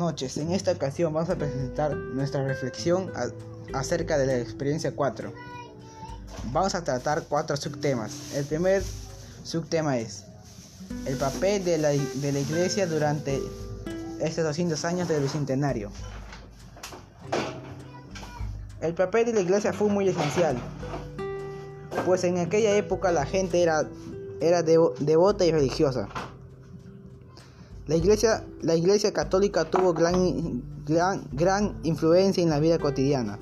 noches, en esta ocasión vamos a presentar nuestra reflexión acerca de la experiencia 4. Vamos a tratar cuatro subtemas. El primer subtema es el papel de la, de la iglesia durante estos 200 años del bicentenario. El papel de la iglesia fue muy esencial, pues en aquella época la gente era, era devota y religiosa. La iglesia, la iglesia católica tuvo gran, gran, gran influencia en la vida cotidiana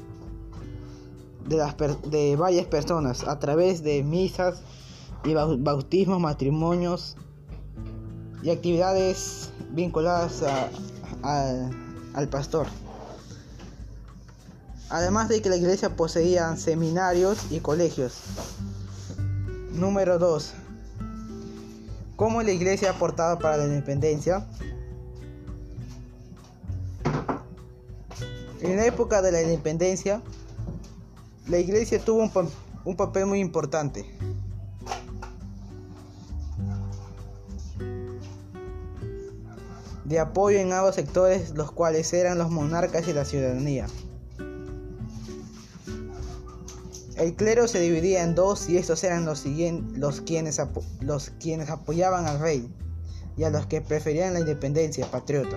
de, las de varias personas a través de misas y bautismos, matrimonios y actividades vinculadas al pastor. Además de que la iglesia poseía seminarios y colegios. Número 2. ¿Cómo la iglesia aportaba para la independencia? En la época de la independencia, la iglesia tuvo un, un papel muy importante. de apoyo en ambos sectores, los cuales eran los monarcas y la ciudadanía. El clero se dividía en dos y estos eran los, los, quienes, los quienes apoyaban al rey y a los que preferían la independencia patriota.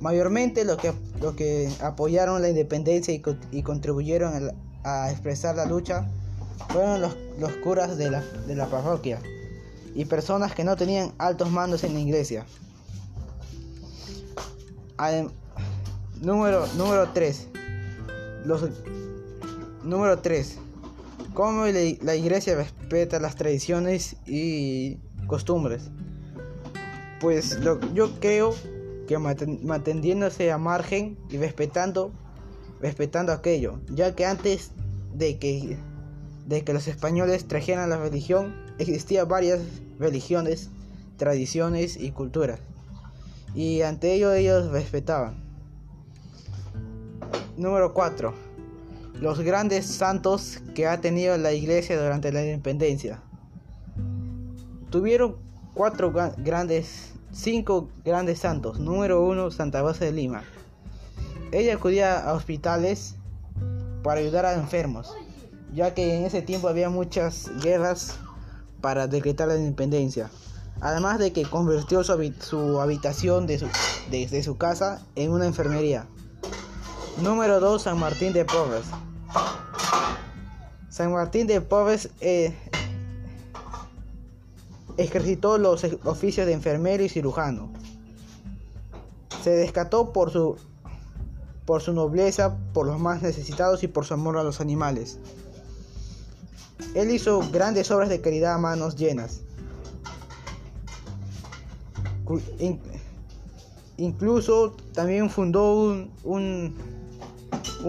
Mayormente los que, los que apoyaron la independencia y, contribuyeron a, expresar la lucha fueron los, los curas de la, de la, parroquia y personas que no tenían altos mandos en la iglesia. número, número 3. Los, Número 3. ¿Cómo la iglesia respeta las tradiciones y costumbres? Pues yo creo que manteniéndose a margen y respetando, respetando aquello, ya que antes de que, de que los españoles trajeran la religión, existían varias religiones, tradiciones y culturas, y ante ello ellos respetaban. Número 4 los grandes santos que ha tenido la iglesia durante la independencia. Tuvieron cuatro grandes, cinco grandes santos. Número uno, Santa Rosa de Lima. Ella acudía a hospitales para ayudar a enfermos, ya que en ese tiempo había muchas guerras para decretar la independencia. Además de que convirtió su, habitación de su, de su casa en una enfermería. Número 2. San Martín de Porres. San Martín de Porres eh, ejercitó los oficios de enfermero y cirujano. Se descató por su, por su nobleza, por los más necesitados y por su amor a los animales. Él hizo grandes obras de caridad a manos llenas. Incluso también fundó un un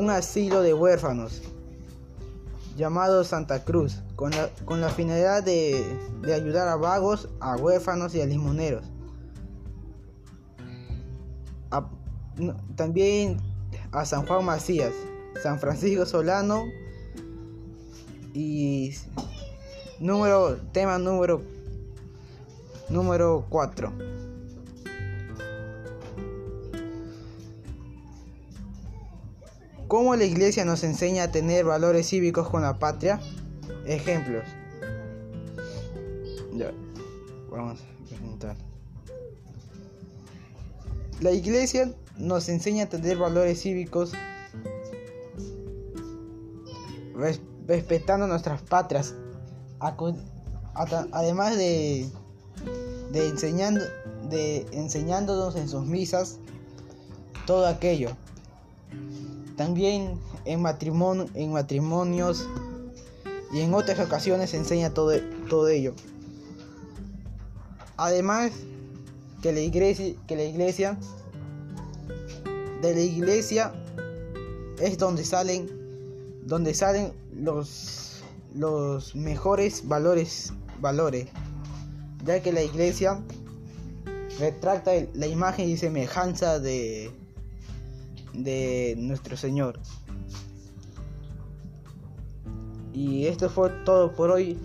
asilo de huérfanos llamado Santa Cruz, con la, finalidad de, ayudar a vagos, a huérfanos y a limoneros. también a San Juan Macías, San Francisco Solano y número tema número número 4. ¿Cómo la iglesia nos enseña a tener valores cívicos con la patria? Ejemplos. Vamos a presentar. La iglesia nos enseña a tener valores cívicos respetando nuestras patrias, además de, de, enseñando, de enseñándonos en sus misas todo aquello. También en, matrimonio, en matrimonios y en otras ocasiones se enseña todo, todo ello. Además que la iglesia, que la iglesia de la iglesia es donde salen donde salen los los mejores valores valores ya que la iglesia retracta la imagen y semejanza de de nuestro Señor. Y esto fue todo por hoy.